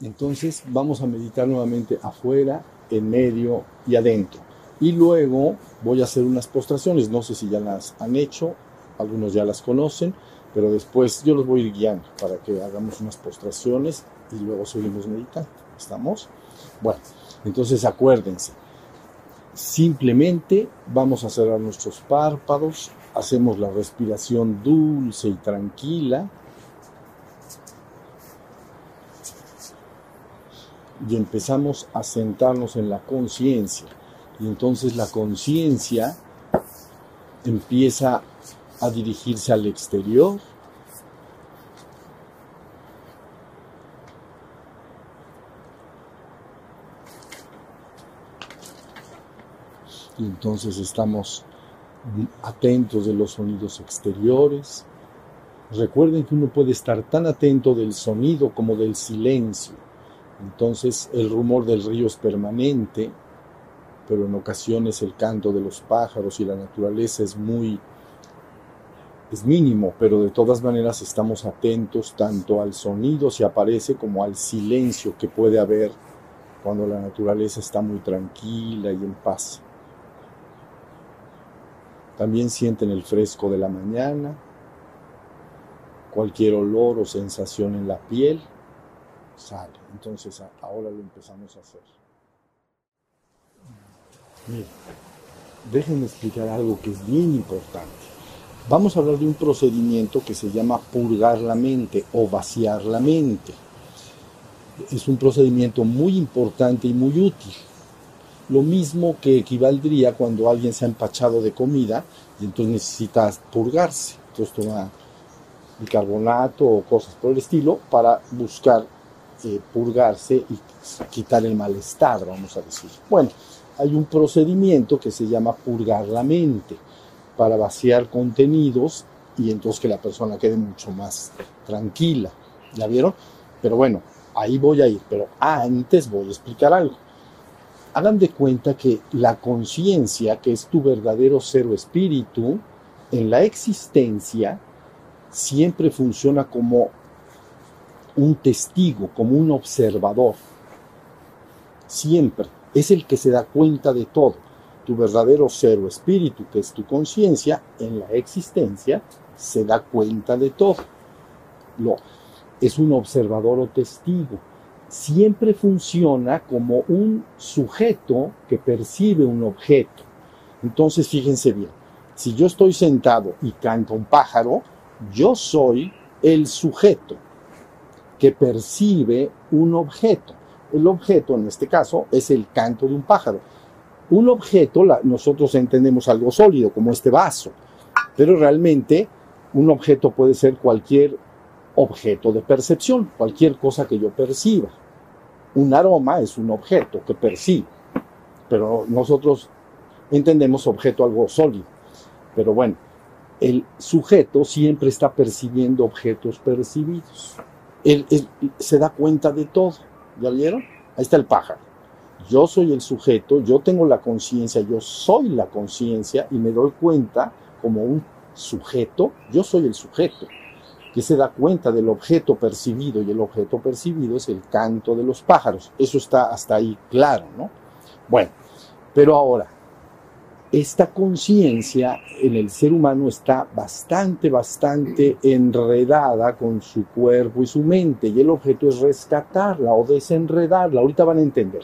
Entonces vamos a meditar nuevamente afuera, en medio y adentro. Y luego voy a hacer unas postraciones. No sé si ya las han hecho, algunos ya las conocen, pero después yo los voy a ir guiando para que hagamos unas postraciones y luego seguimos meditando. ¿Estamos? Bueno, entonces acuérdense, simplemente vamos a cerrar nuestros párpados, hacemos la respiración dulce y tranquila y empezamos a sentarnos en la conciencia. Y entonces la conciencia empieza a dirigirse al exterior. Y entonces estamos atentos de los sonidos exteriores. Recuerden que uno puede estar tan atento del sonido como del silencio. Entonces el rumor del río es permanente, pero en ocasiones el canto de los pájaros y la naturaleza es muy es mínimo, pero de todas maneras estamos atentos tanto al sonido si aparece como al silencio que puede haber cuando la naturaleza está muy tranquila y en paz. También sienten el fresco de la mañana, cualquier olor o sensación en la piel sale. Entonces ahora lo empezamos a hacer. Miren, déjenme explicar algo que es bien importante. Vamos a hablar de un procedimiento que se llama purgar la mente o vaciar la mente. Es un procedimiento muy importante y muy útil. Lo mismo que equivaldría cuando alguien se ha empachado de comida y entonces necesita purgarse. Entonces toma bicarbonato o cosas por el estilo para buscar eh, purgarse y quitar el malestar, vamos a decir. Bueno, hay un procedimiento que se llama purgar la mente para vaciar contenidos y entonces que la persona quede mucho más tranquila. ¿Ya vieron? Pero bueno, ahí voy a ir, pero antes voy a explicar algo. Hagan de cuenta que la conciencia, que es tu verdadero cero espíritu, en la existencia siempre funciona como un testigo, como un observador. Siempre. Es el que se da cuenta de todo. Tu verdadero ser o espíritu, que es tu conciencia, en la existencia, se da cuenta de todo. Lo, es un observador o testigo. Siempre funciona como un sujeto que percibe un objeto. Entonces, fíjense bien, si yo estoy sentado y canta un pájaro, yo soy el sujeto que percibe un objeto. El objeto, en este caso, es el canto de un pájaro. Un objeto, nosotros entendemos algo sólido, como este vaso, pero realmente un objeto puede ser cualquier objeto de percepción, cualquier cosa que yo perciba. Un aroma es un objeto que percibe, pero nosotros entendemos objeto algo sólido. Pero bueno, el sujeto siempre está percibiendo objetos percibidos. Él, se da cuenta de todo. ¿Ya vieron? Ahí está el pájaro. Yo soy el sujeto, yo tengo la conciencia, yo soy la conciencia y me doy cuenta como un sujeto, yo soy el sujeto, que se da cuenta del objeto percibido y el objeto percibido es el canto de los pájaros. Eso está hasta ahí claro, ¿no? Bueno, pero ahora, esta conciencia en el ser humano está bastante, bastante enredada con su cuerpo y su mente y el objeto es rescatarla o desenredarla. Ahorita van a entender.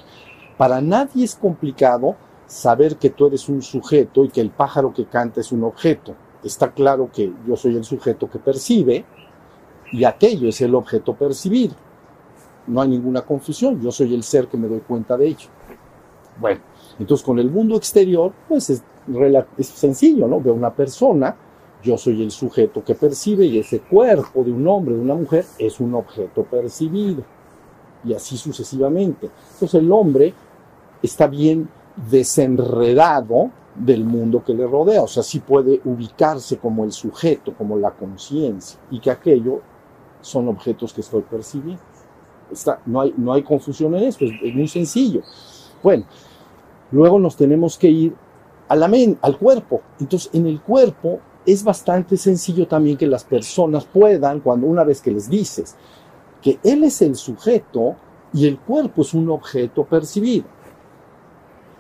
Para nadie es complicado saber que tú eres un sujeto y que el pájaro que canta es un objeto. Está claro que yo soy el sujeto que percibe y aquello es el objeto percibido. No hay ninguna confusión, yo soy el ser que me doy cuenta de ello. Bueno, entonces, con el mundo exterior, pues es, sencillo, ¿no? Veo una persona, yo soy el sujeto que percibe y ese cuerpo de un hombre, de una mujer, es un objeto percibido. Y así sucesivamente. Entonces, el hombre está bien desenredado del mundo que le rodea, o sea, sí puede ubicarse como el sujeto, como la conciencia, y que aquello son objetos que estoy percibiendo. No, hay, no hay confusión en esto, es muy sencillo. Bueno, Luego nos tenemos que ir a la al cuerpo. Entonces, en el cuerpo es bastante sencillo también que las personas puedan, cuando una vez que les dices que él es el sujeto y el cuerpo es un objeto percibido,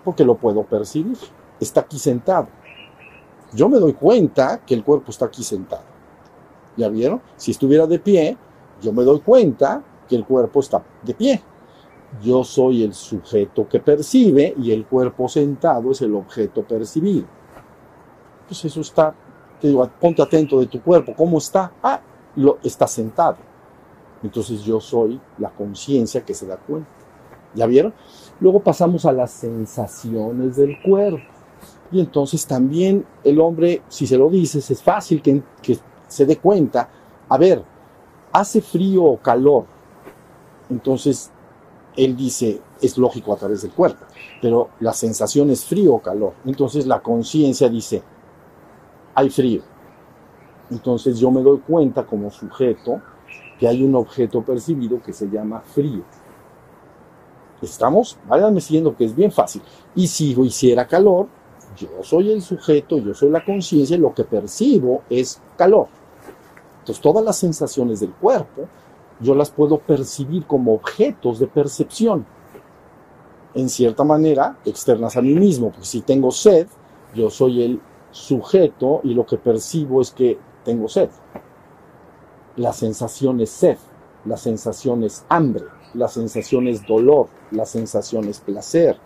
porque lo puedo percibir, está aquí sentado. Yo me doy cuenta que el cuerpo está aquí sentado. ¿Ya vieron? Si estuviera de pie, yo me doy cuenta que el cuerpo está de pie. Yo soy el sujeto que percibe y el cuerpo sentado es el objeto percibido. Pues eso está, te digo, ponte atento de tu cuerpo, ¿cómo está? Ah, lo, está sentado. Entonces yo soy la conciencia que se da cuenta. ¿Ya vieron? Luego pasamos a las sensaciones del cuerpo. Y entonces también el hombre, si se lo dices, es fácil que, que se dé cuenta. A ver, hace frío o calor. Entonces él dice, es lógico a través del cuerpo, pero la sensación es frío o calor. Entonces la conciencia dice, hay frío. Entonces yo me doy cuenta como sujeto que hay un objeto percibido que se llama frío. ¿Estamos? Váyanme siguiendo que es bien fácil. Y si hiciera calor, yo soy el sujeto, yo soy la conciencia, y lo que percibo es calor. Entonces todas las sensaciones del cuerpo yo las puedo percibir como objetos de percepción. En cierta manera, externas a mí mismo, porque si tengo sed, yo soy el sujeto y lo que percibo es que tengo sed. La sensación es sed, la sensación es hambre, la sensación es dolor, la sensación es placer.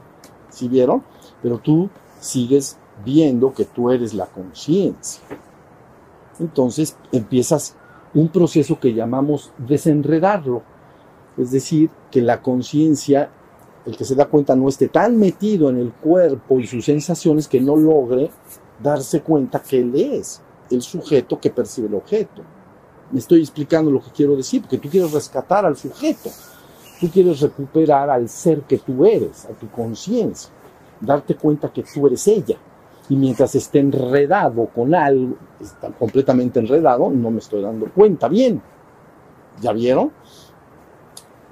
¿Sí vieron? Pero tú sigues viendo que tú eres la conciencia. Entonces empiezas un proceso que llamamos desenredarlo. Es decir, que la conciencia, el que se da cuenta, no esté tan metido en el cuerpo y sus sensaciones que no logre darse cuenta que él es el sujeto que percibe el objeto. Me estoy explicando lo que quiero decir, porque tú quieres rescatar al sujeto. Tú quieres recuperar al ser que tú eres, a tu conciencia. Darte cuenta que tú eres ella y mientras esté enredado con algo, está completamente enredado, no me estoy dando cuenta bien. ¿Ya vieron?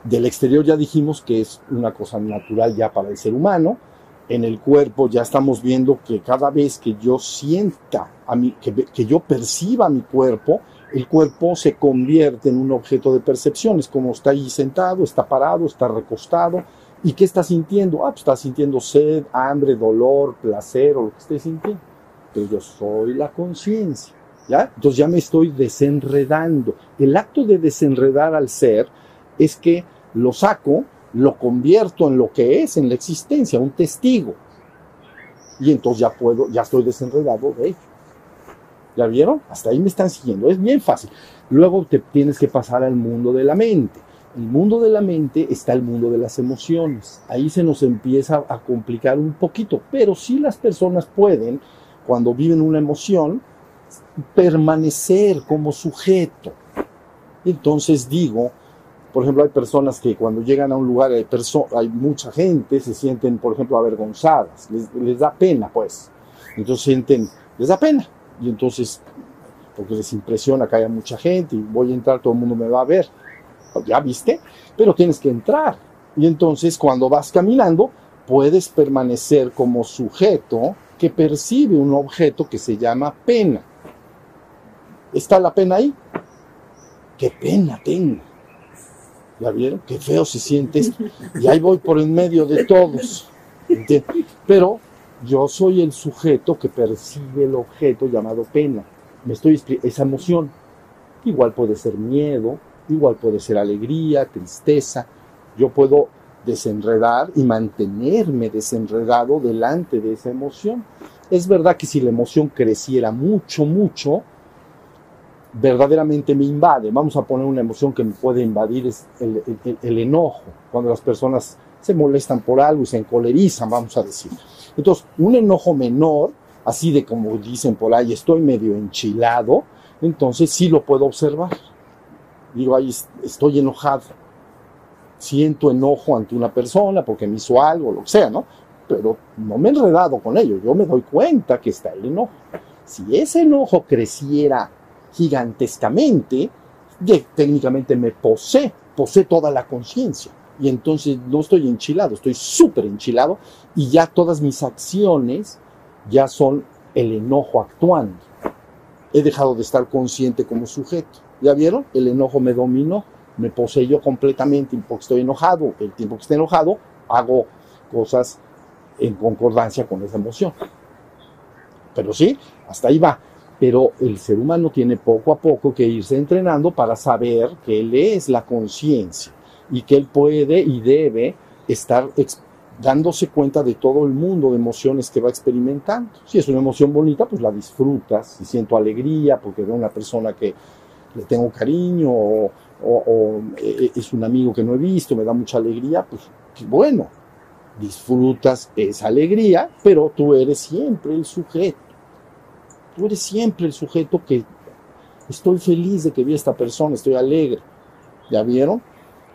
Del exterior ya dijimos que es una cosa natural ya para el ser humano. En el cuerpo ya estamos viendo que cada vez que yo sienta, a mí, que, que yo perciba mi cuerpo, el cuerpo se convierte en un objeto de percepción. Es como está ahí sentado, está parado, está recostado, ¿Y qué está sintiendo? Ah, pues está sintiendo sed, hambre, dolor, placer o lo que esté sintiendo. Pero yo soy la conciencia, ¿ya? Entonces ya me estoy desenredando. El acto de desenredar al ser es que lo saco, lo convierto en lo que es, en la existencia, un testigo. Y entonces ya puedo, ya estoy desenredado de ello. ¿Ya vieron? Hasta ahí me están siguiendo. Es bien fácil. Luego te tienes que pasar al mundo de la mente el mundo de la mente está el mundo de las emociones. Ahí se nos empieza a complicar un poquito, pero sí las personas pueden, cuando viven una emoción, permanecer como sujeto. Entonces digo, por ejemplo, hay personas que cuando llegan a un lugar hay, hay mucha gente, se sienten, por ejemplo, avergonzadas, les, les da pena, pues. Entonces sienten, les da pena. Y entonces, porque les impresiona que haya mucha gente y voy a entrar, todo el mundo me va a ver ya viste, pero tienes que entrar. Y entonces cuando vas caminando, puedes permanecer como sujeto que percibe un objeto que se llama pena. ¿Está la pena ahí? ¿Qué pena tengo? ¿Ya vieron? Qué feo se siente. Y ahí voy por en medio de todos. Pero yo soy el sujeto que percibe el objeto llamado pena. Me estoy esa emoción. Igual puede ser miedo, Igual puede ser alegría, tristeza. Yo puedo desenredar y mantenerme desenredado delante de esa emoción. Es verdad que si la emoción creciera mucho, mucho, verdaderamente me invade. Vamos a poner una emoción que me puede invadir, es el, enojo, cuando las personas se molestan por algo y se encolerizan, vamos a decir. Entonces, un enojo menor, así de como dicen por ahí, estoy medio enchilado, entonces sí lo puedo observar digo, ahí estoy enojado, siento enojo ante una persona porque me hizo algo, lo que sea, ¿no? Pero no me he enredado con ello, yo me doy cuenta que está el enojo. Si ese enojo creciera gigantescamente, técnicamente me posee, posee toda la conciencia. Y entonces no estoy enchilado, estoy súper enchilado y ya todas mis acciones ya son el enojo actuando. He dejado de estar consciente como sujeto. ¿Ya vieron? El enojo me dominó, me poseyó completamente porque estoy enojado. El tiempo que esté enojado, hago cosas en concordancia con esa emoción. Pero sí, hasta ahí va. Pero el ser humano tiene poco a poco que irse entrenando para saber que él es la conciencia y que él puede y debe estar dándose cuenta de todo el mundo de emociones que va experimentando. Si es una emoción bonita, pues la disfrutas. Si siento alegría porque veo una persona que le tengo cariño o, o, eh, es un amigo que no he visto, me da mucha alegría, pues bueno, disfrutas esa alegría, pero tú eres siempre el sujeto. Tú eres siempre el sujeto que estoy feliz de que vi a esta persona, estoy alegre. ¿Ya vieron?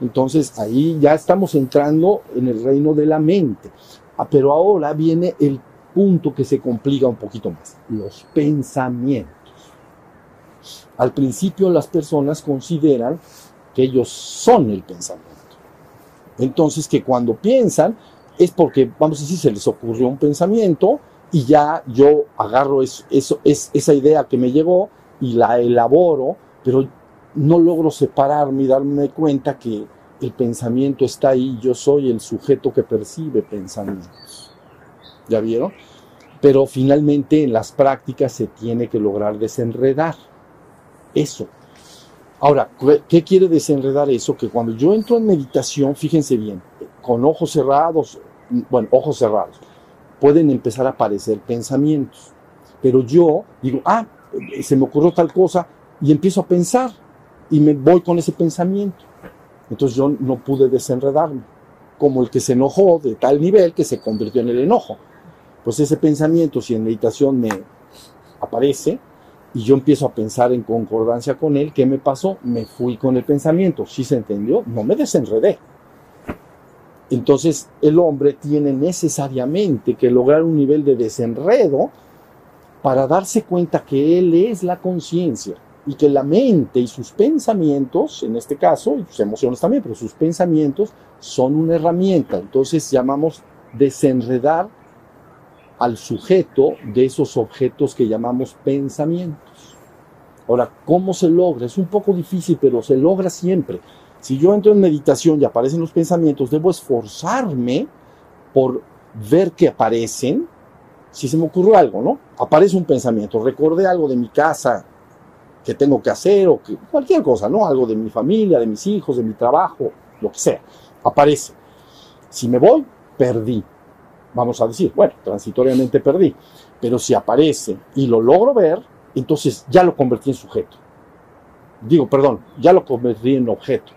Entonces ahí ya estamos entrando en el reino de la mente. Ah, pero ahora viene el punto que se complica un poquito más, los pensamientos. Al principio las personas consideran que ellos son el pensamiento. Entonces que cuando piensan es porque, vamos a decir, se les ocurrió un pensamiento y ya yo agarro eso, eso, es, esa idea que me llegó y la elaboro, pero no logro separarme y darme cuenta que el pensamiento está ahí, yo soy el sujeto que percibe pensamientos. ¿Ya vieron? Pero finalmente en las prácticas se tiene que lograr desenredar eso. Ahora, ¿qué quiere desenredar eso? Que cuando yo entro en meditación, fíjense bien, con ojos cerrados, bueno, ojos cerrados, pueden empezar a aparecer pensamientos. Pero yo digo, ah, se me ocurrió tal cosa y empiezo a pensar y me voy con ese pensamiento. Entonces yo no pude desenredarme, como el que se enojó de tal nivel que se convirtió en el enojo. Pues ese pensamiento, si en meditación me aparece y yo empiezo a pensar en concordancia con él, ¿qué me pasó? Me fui con el pensamiento. ¿Sí se entendió? No me desenredé. Entonces el hombre tiene necesariamente que lograr un nivel de desenredo para darse cuenta que él es la conciencia y que la mente y sus pensamientos, en este caso, y sus emociones también, pero sus pensamientos son una herramienta. Entonces llamamos desenredar al sujeto de esos objetos que llamamos pensamientos. Ahora, ¿cómo se logra? Es un poco difícil, pero se logra siempre. Si yo entro en meditación y aparecen los pensamientos, debo esforzarme por ver que aparecen. Si se me ocurrió algo, ¿no? Aparece un pensamiento, recordé algo de mi casa que tengo que hacer o que, cualquier cosa, ¿no? Algo de mi familia, de mis hijos, de mi trabajo, lo que sea. Aparece. Si me voy, perdí. Vamos a decir, bueno, transitoriamente perdí. Pero si aparece y lo logro ver, entonces ya lo convertí en sujeto. Digo, perdón, ya lo convertí en objeto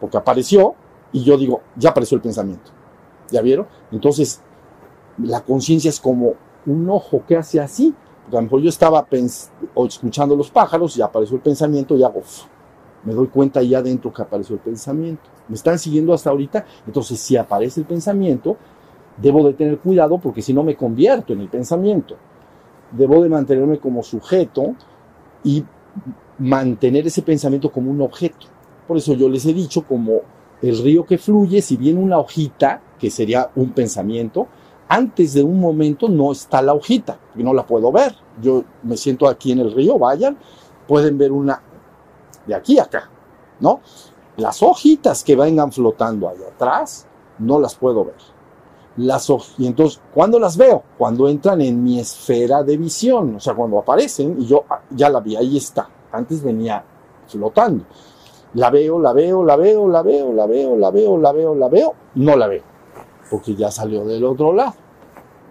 porque apareció y yo digo, ya apareció el pensamiento. ¿Ya vieron? Entonces, la conciencia es como un ojo que hace así. Por ejemplo, yo estaba escuchando los pájaros y apareció el pensamiento y hago, me doy cuenta ahí adentro que apareció el pensamiento. ¿Me están siguiendo hasta ahorita? Entonces, si aparece el pensamiento, debo de tener cuidado porque si no me convierto en el pensamiento. Debo de mantenerme como sujeto y mantener ese pensamiento como un objeto. Por eso yo les he dicho como el río que fluye, si viene una hojita, que sería un pensamiento, antes de un momento no está la hojita, y no la puedo ver. Yo me siento aquí en el río, vayan, pueden ver una de aquí a acá, ¿no? Las hojitas que vengan flotando ahí atrás, no las puedo ver. Las y entonces, ¿cuándo las veo? Cuando entran en mi esfera de visión, o sea, cuando aparecen y yo ah, ya la vi, ahí está. Antes venía flotando. La veo, la veo, la veo, la veo, la veo, la veo, la veo, la veo, no la veo, porque ya salió del otro lado.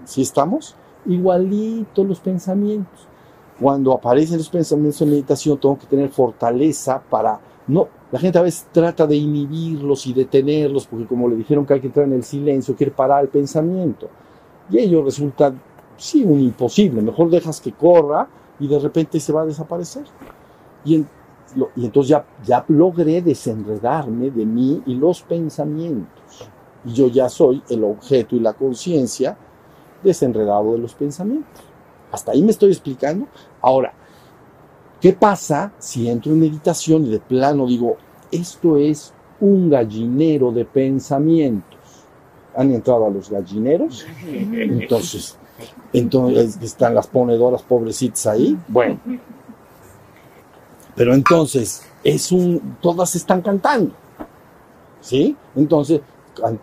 ¿Sí estamos? Igualito los pensamientos. Cuando aparecen los pensamientos en meditación, tengo que tener fortaleza para no. La gente a veces trata de inhibirlos y detenerlos, porque como le dijeron que hay que entrar en el silencio, quiere parar el pensamiento. Y ello resulta, sí, un imposible. Mejor dejas que corra y de repente se va a desaparecer. Y y entonces ya, ya logré desenredarme de mí y los pensamientos. Y yo ya soy el objeto y la conciencia desenredado de los pensamientos. Hasta ahí me estoy explicando. Ahora, ¿qué pasa si entro en meditación y de plano digo, esto es un gallinero de pensamientos? ¿Han entrado a los gallineros? Entonces, Entonces están las ponedoras pobrecitas ahí. Bueno. Pero entonces, es un, todas están cantando. ¿Sí? Entonces,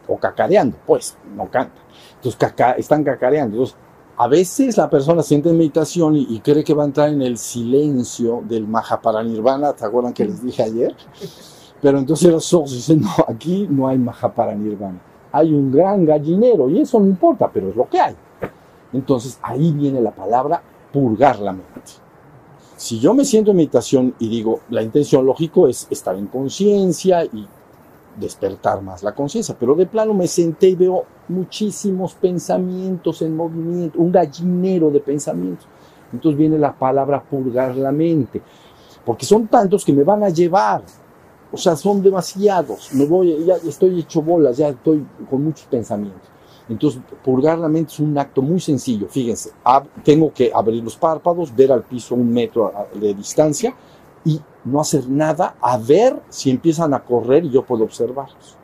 o cacareando, pues, no cantan. Entonces, están cacareando. Entonces, a veces la persona siente meditación y, cree que va a entrar en el silencio del Mahaparanirvana, ¿te acuerdan que les dije ayer? Pero entonces los ojos dicen, no, aquí no hay Mahaparanirvana. Hay un gran gallinero y eso no importa, pero es lo que hay. Entonces ahí viene la palabra purgar la mente. Si yo me siento en meditación y digo, la intención lógico es estar en conciencia y despertar más la conciencia, pero de plano me senté y veo muchísimos pensamientos en movimiento, un gallinero de pensamientos. Entonces viene la palabra purgar la mente, porque son tantos que me van a llevar, o sea, son demasiados, me voy, ya estoy hecho bolas, ya estoy con muchos pensamientos. Entonces, purgar la mente es un acto muy sencillo. Fíjense, tengo que abrir los párpados, ver al piso un metro de distancia y no hacer nada, a ver si empiezan a correr y yo puedo observarlos.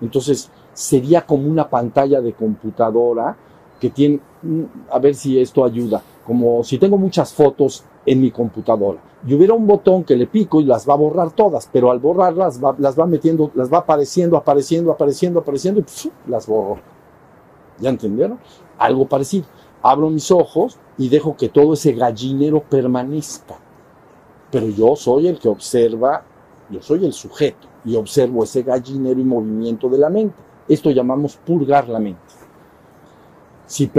Entonces, sería como una pantalla de computadora que tiene, mm, a ver si esto ayuda, como si tengo muchas fotos en mi computadora y hubiera un botón que le pico y las va a borrar todas, pero al borrarlas las va metiendo, las va apareciendo, apareciendo, apareciendo, apareciendo y las borro. ¿Ya entendieron? Algo parecido. Abro mis ojos y dejo que todo ese gallinero permanezca pero yo soy el que observa, yo soy el sujeto y observo ese gallinero y movimiento de la mente. Esto llamamos purgar la mente. Si,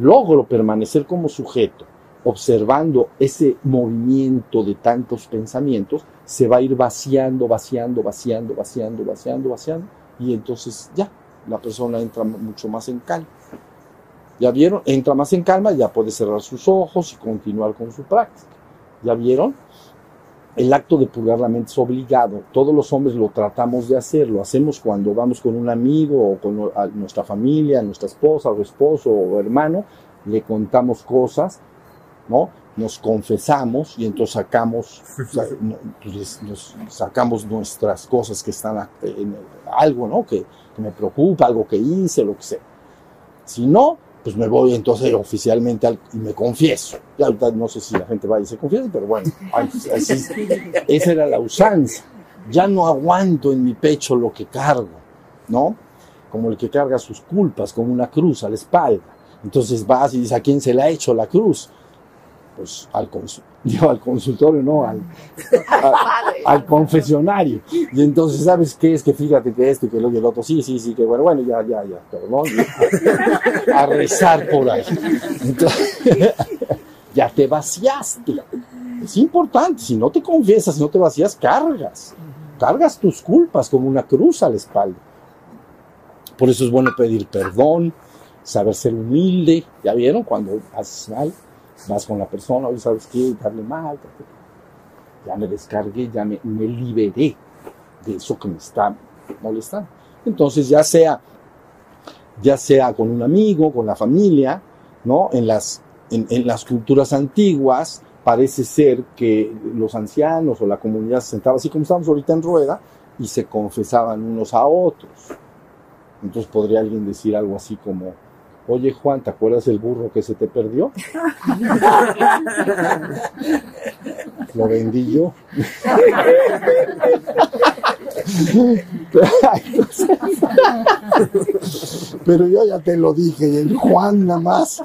logro permanecer como sujeto, observando ese movimiento de tantos pensamientos, se va a ir vaciando, vaciando, vaciando, vaciando, vaciando, vaciando, y entonces ya, la persona entra mucho más en calma. ¿Ya vieron? Entra más en calma, ya puede cerrar sus ojos y continuar con su práctica. ¿Ya vieron? el acto de purgar la mente es obligado. Todos los hombres lo tratamos de hacer. Lo hacemos cuando vamos con un amigo o con nuestra familia, nuestra esposa o esposo o hermano, le contamos cosas, ¿no? Nos confesamos y entonces sacamos, pues, nos sacamos nuestras cosas que están en algo, ¿no? Que, que me preocupa, algo que hice, lo que sea. Si no, pues me voy entonces oficialmente al, y me confieso. Ya no sé si la gente va y se confiesa, pero bueno, así, esa era la usanza. Ya no aguanto en mi pecho lo que cargo, ¿no? Como el que carga sus culpas, como una cruz a la espalda. Entonces vas y dices, ¿a quién se le ha hecho la cruz? Pues al, al consultorio, no, al, al, confesionario. Y entonces, ¿sabes qué es? Que fíjate que esto y que lo y el otro, sí, sí, sí, que bueno, bueno, ya, ya, ya, pero no, a, rezar por ahí. Entonces, ya te vaciaste. Es importante, si no te confiesas, si no te vacías, cargas. Cargas tus culpas como una cruz a la espalda. Por eso es bueno pedir perdón, saber ser humilde. ¿Ya vieron? Cuando haces mal, vas con la persona, oye, ¿sabes qué? Darle mal, ya me descargué, ya me, liberé de eso que me está molestando. Entonces, ya sea, ya sea con un amigo, con la familia, ¿no? En las, en, las culturas antiguas, parece ser que los ancianos o la comunidad se sentaba así como estamos ahorita en rueda y se confesaban unos a otros. Entonces podría alguien decir algo así como, Oye Juan, ¿te acuerdas del burro que se te perdió? Lo vendí yo. Pero yo ya te lo dije, y el Juan nada más,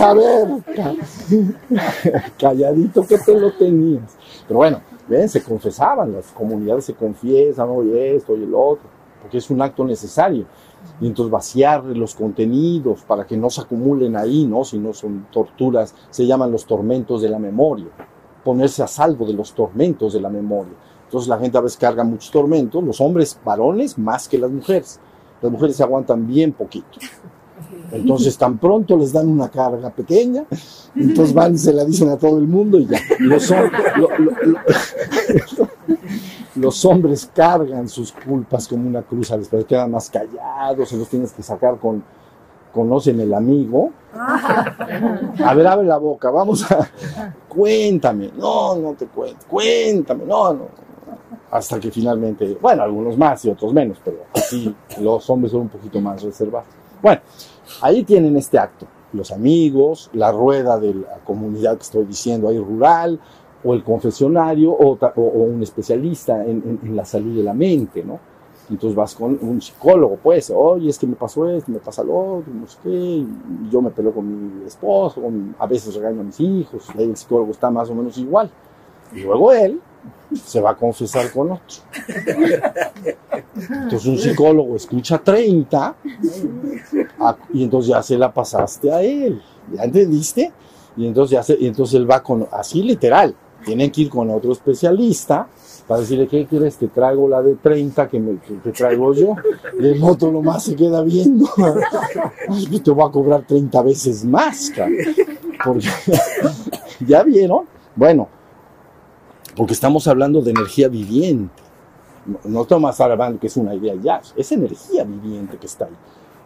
a ver, calladito que te lo tenías. Pero bueno, ven, se confesaban, las comunidades se confiesan, oye esto, oye el otro, porque es un acto necesario y entonces vaciar los contenidos para que no se acumulen ahí, ¿no? Si no son torturas, se llaman los tormentos de la memoria, ponerse a salvo de los tormentos de la memoria. Entonces la gente a veces carga muchos tormentos, los hombres varones más que las mujeres. Las mujeres se aguantan bien poquito. Entonces tan pronto les dan una carga pequeña, entonces van y se la dicen a todo el mundo y ya. Los, los hombres cargan sus culpas como una cruz a después quedan más callados, se los tienes que sacar con, conocen el amigo. A ver, abre la boca, vamos a, cuéntame, no, no te cuento, cuéntame, no, no. Hasta que finalmente, bueno, algunos más y otros menos, pero así los hombres son un poquito más reservados. Bueno, ahí tienen este acto. los amigos, la rueda de la comunidad que estoy diciendo ahí rural, o el confesionario, o, o- un especialista en, en- la salud de la mente, ¿no? Entonces vas con un psicólogo, pues, oye, es que me pasó esto, me pasa lo otro, no sé qué, yo me peleo con mi esposo, a veces regaño a mis hijos, ahí el psicólogo está más o menos igual. Y luego él se va a confesar con otro. Entonces un psicólogo escucha 30 a- y entonces ya se la pasaste a él. ¿Ya entendiste? Y entonces, ya se- y entonces él va con, así literal, tienen que ir con otro especialista para decirle, ¿qué quieres? Te traigo la de 30 que, me, traigo yo. Y el otro nomás se queda viendo. Ay, te voy a cobrar 30 veces más, cabrón. Porque, ¿Ya vieron? Bueno, porque estamos hablando de energía viviente. No, no estamos hablando que es una idea ya, es energía viviente que está ahí.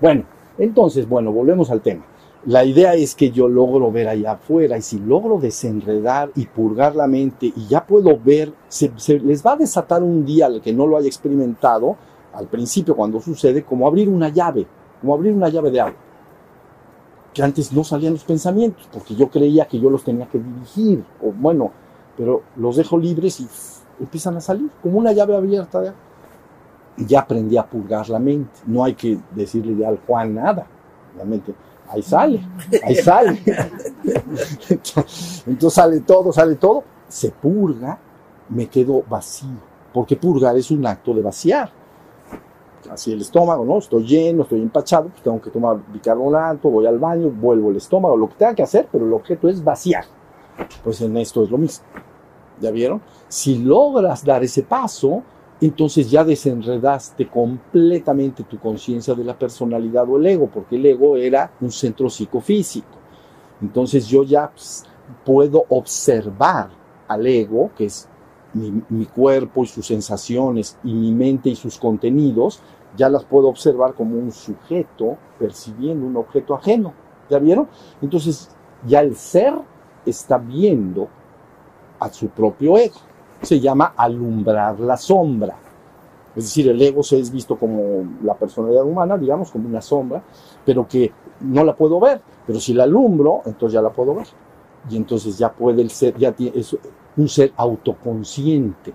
Bueno, entonces, bueno, volvemos al tema. La idea es que yo logro ver allá afuera y si logro desenredar y purgar la mente y ya puedo ver, se, les va a desatar un día al que no lo haya experimentado, al principio cuando sucede, como abrir una llave, como abrir una llave de agua. Que antes no salían los pensamientos, porque yo creía que yo los tenía que dirigir, o bueno, pero los dejo libres y empiezan a salir, como una llave abierta de ya aprendí a purgar la mente. No hay que decirle al Juan nada. La ahí sale, ahí sale. Entonces sale todo, sale todo, se purga, me quedo vacío. Porque purgar es un acto de vaciar. Así el estómago, ¿no? Estoy lleno, estoy empachado, pues tengo que tomar bicarbonato, voy al baño, vuelvo el estómago, lo que tenga que hacer, pero el objeto es vaciar. Pues en esto es lo mismo. ¿Ya vieron? Si logras dar ese paso, entonces ya desenredaste completamente tu conciencia de la personalidad o el ego, porque el ego era un centro psicofísico. Entonces yo ya pues, puedo observar al ego, que es mi, mi cuerpo y sus sensaciones, y mi mente y sus contenidos, ya las puedo observar como un sujeto percibiendo un objeto ajeno. ¿Ya vieron? Entonces ya el ser está viendo a su propio ego. Se llama alumbrar la sombra. Es decir, el ego se es visto como la personalidad humana, digamos, como una sombra, pero que no la puedo ver. Pero si la alumbro, entonces ya la puedo ver. Y entonces ya puede ser, ya tiene, es un ser autoconsciente.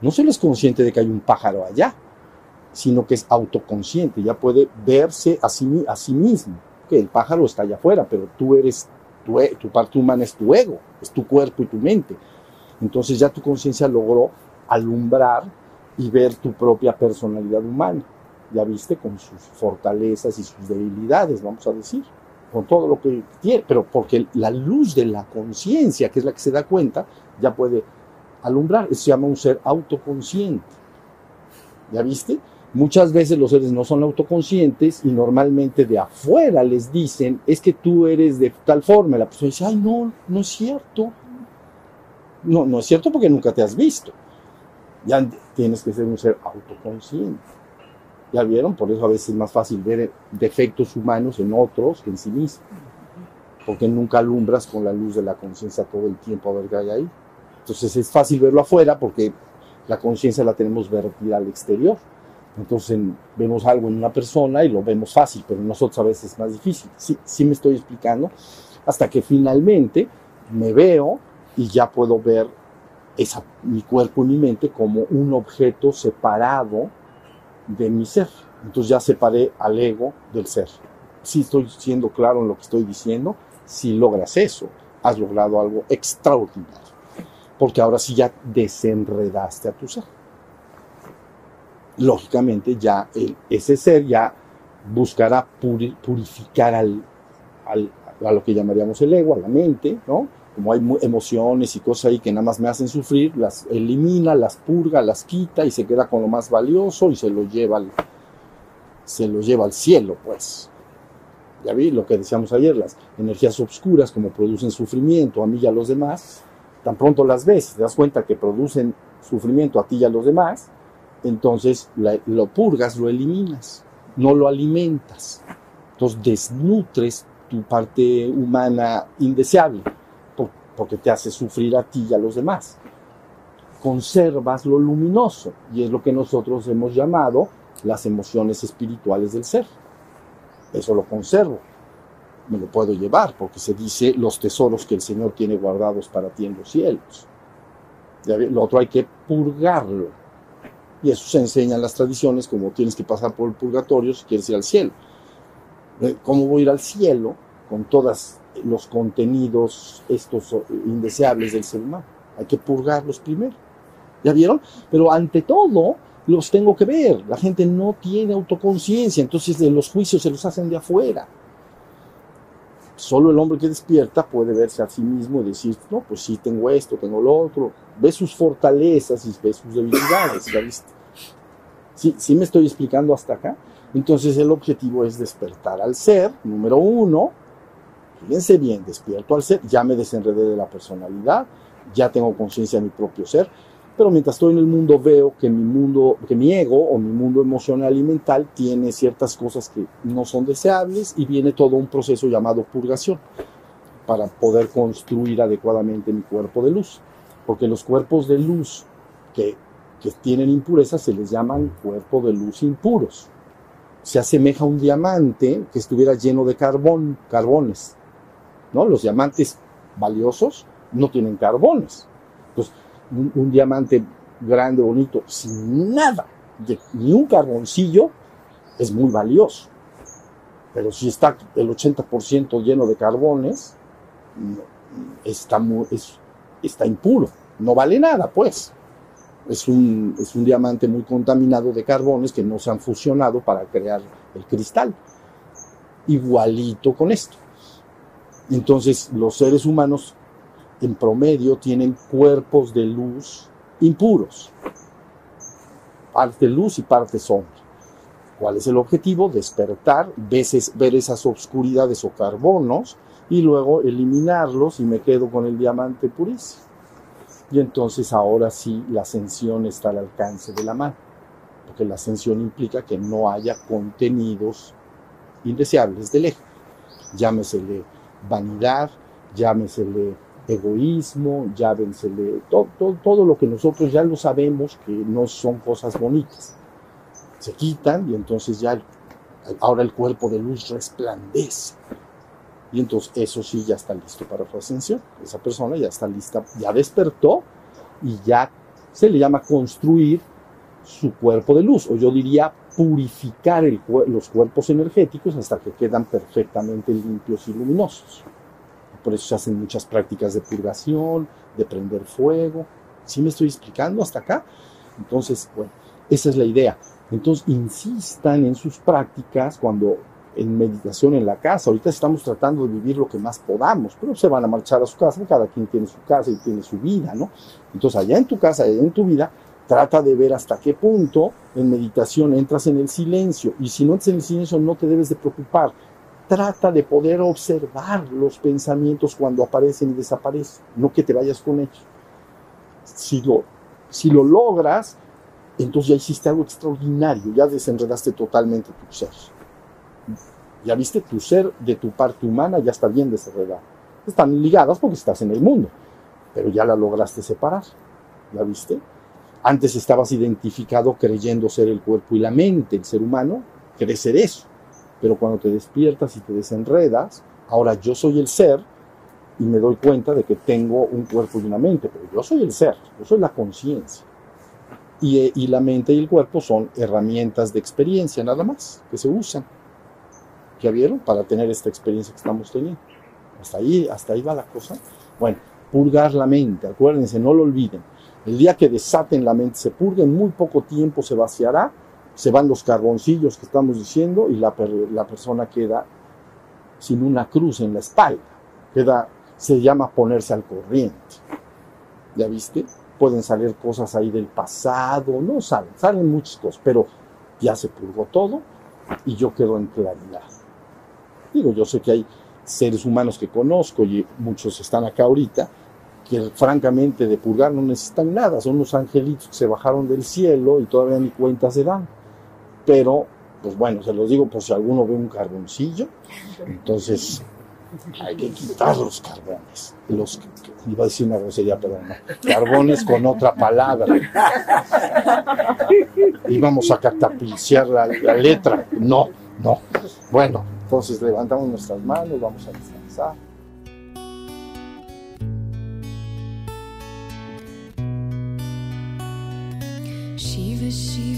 No solo es consciente de que hay un pájaro allá, sino que es autoconsciente, ya puede verse a sí, a sí mismo. Que el pájaro está allá afuera, pero tú eres, tu, e- tu parte humana es tu ego, es tu cuerpo y tu mente. Entonces ya tu conciencia logró alumbrar y ver tu propia personalidad humana. Ya viste con sus fortalezas y sus debilidades, vamos a decir, con todo lo que tiene, pero porque la luz de la conciencia, que es la que se da cuenta, ya puede alumbrar. Eso se llama un ser autoconsciente. ¿Ya viste? Muchas veces los seres no son autoconscientes y normalmente de afuera les dicen, es que tú eres de tal forma. La persona dice, ay, no, no es cierto. No, no es cierto porque nunca te has visto. Ya tienes que ser un ser autoconsciente. ¿Ya vieron? Por eso a veces es más fácil ver defectos humanos en otros que en sí mismo. Porque nunca alumbras con la luz de la conciencia todo el tiempo a ver qué hay ahí. Entonces es fácil verlo afuera porque la conciencia la tenemos vertida al exterior. Entonces en- vemos algo en una persona y lo vemos fácil, pero en nosotros a veces es más difícil. Sí, sí me estoy explicando. Hasta que finalmente me veo y ya puedo ver mi cuerpo y mi mente como un objeto separado de mi ser. Entonces ya separé al ego del ser. Si estoy siendo claro en lo que estoy diciendo, si logras eso, has logrado algo extraordinario. Porque ahora sí ya desenredaste a tu ser. Lógicamente ya ese ser ya buscará puri- purificar al- a lo que llamaríamos el ego, a la mente, ¿no? Como hay emociones y cosas ahí que nada más me hacen sufrir, las elimina, las purga, las quita y se queda con lo más valioso y se lo lleva al, se lo lleva al cielo, pues. Ya vi lo que decíamos ayer, las energías obscuras como producen sufrimiento a mí y a los demás, tan pronto las ves, te das cuenta que producen sufrimiento a ti y a los demás, entonces lo purgas, lo eliminas, no lo alimentas. Entonces desnutres tu parte humana indeseable, porque te hace sufrir a ti y a los demás. Conservas lo luminoso, y es lo que nosotros hemos llamado las emociones espirituales del ser. Eso lo conservo. me lo puedo llevar, porque se dice los tesoros que el Señor tiene guardados para ti en los cielos. Lo otro hay que purgarlo. Y eso se enseña en las tradiciones, como tienes que pasar por el purgatorio si quieres ir al cielo. ¿Cómo voy a ir al cielo con todos los contenidos estos indeseables del ser humano? Hay que purgarlos primero. ¿Ya vieron? Pero ante todo, los tengo que ver. La gente no tiene autoconciencia, entonces los juicios se los hacen de afuera. Solo el hombre que despierta puede verse a sí mismo y decir, no, pues sí, tengo esto, tengo lo otro. Ve sus fortalezas y ve sus debilidades, ¿ya viste? Sí me estoy explicando hasta acá. Entonces el objetivo es despertar al ser, número uno. Fíjense bien, despierto al ser, ya me desenredé de la personalidad, ya tengo conciencia de mi propio ser pero mientras estoy en el mundo veo que mi mundo, que mi ego o mi mundo emocional y mental tiene ciertas cosas que no son deseables y viene todo un proceso llamado purgación para poder construir adecuadamente mi cuerpo de luz. Porque los cuerpos de luz que, que tienen impurezas se les llaman cuerpo de luz impuros. Se asemeja a un diamante que estuviera lleno de carbón, carbones. ¿No? Los diamantes valiosos no tienen carbones. Un, diamante grande, bonito, sin nada, ni un carboncillo, es muy valioso. Pero si está el 80% lleno de carbones, está, está impuro, no vale nada, pues. Es un diamante muy contaminado de carbones que no se han fusionado para crear el cristal. Igualito con esto. Entonces, los seres humanos en promedio tienen cuerpos de luz impuros, parte luz y parte sombra. ¿Cuál es el objetivo? Despertar, ver esas obscuridades o carbonos y luego eliminarlos y me quedo con el diamante purísimo. Y entonces ahora sí la ascensión está al alcance de la mano, porque la ascensión implica que no haya contenidos indeseables del eje. Llámesele vanidad, llámesele egoísmo, ya todo, todo, todo lo que nosotros ya lo sabemos que no son cosas bonitas. Se quitan y entonces ya ahora el cuerpo de luz resplandece. Y entonces eso sí ya está listo para su ascensión. Esa persona ya está lista, ya despertó y ya se le llama construir su cuerpo de luz, o yo diría purificar los cuerpos energéticos hasta que quedan perfectamente limpios y luminosos. Por eso se hacen muchas prácticas de purgación, de prender fuego. ¿Sí me estoy explicando hasta acá? Entonces, bueno, esa es la idea. Entonces, insistan en sus prácticas cuando en meditación en la casa. Ahorita estamos tratando de vivir lo que más podamos, pero se van a marchar a su casa, cada quien tiene su casa y tiene su vida, ¿no? Entonces, allá en tu casa, allá en tu vida, trata de ver hasta qué punto en meditación entras en el silencio. Y si no entras en el silencio, no te debes de preocupar trata de poder observar los pensamientos cuando aparecen y desaparecen, no que te vayas con ellos. Si lo, si lo logras, entonces ya hiciste algo extraordinario, ya desenredaste totalmente tu ser. Ya viste, tu ser de tu parte humana ya está bien desenredado. Están ligadas porque estás en el mundo, pero ya la lograste separar. ¿Ya viste? Antes estabas identificado creyendo ser el cuerpo y la mente, el ser humano, crees ser eso pero cuando te despiertas y te desenredas, ahora yo soy el ser y me doy cuenta de que tengo un cuerpo y una mente, pero yo soy el ser, yo soy la conciencia. Y, y, la mente y el cuerpo son herramientas de experiencia nada más, que se usan. ¿Ya vieron? Para tener esta experiencia que estamos teniendo. Hasta ahí, hasta ahí va la cosa. Bueno, purgar la mente, acuérdense, no lo olviden. El día que desaten la mente, se purga, en muy poco tiempo se vaciará se van los carboncillos que estamos diciendo y la, la persona queda sin una cruz en la espalda. Queda, se llama ponerse al corriente. ¿Ya viste? Pueden salir cosas ahí del pasado, no salen, salen muchas cosas, pero ya se purgó todo y yo quedo en claridad. Digo, yo sé que hay seres humanos que conozco y muchos están acá ahorita, que francamente de purgar no necesitan nada, son unos angelitos que se bajaron del cielo y todavía ni cuenta se dan pero pues bueno, se los digo por si alguno ve un carboncillo, entonces hay que quitar los carbones. Los, iba a decir una grosería, pero no. Carbones con otra palabra. Íbamos a catapiciar la, la letra. No, no. Bueno, Entonces levantamos nuestras manos, vamos a descansar.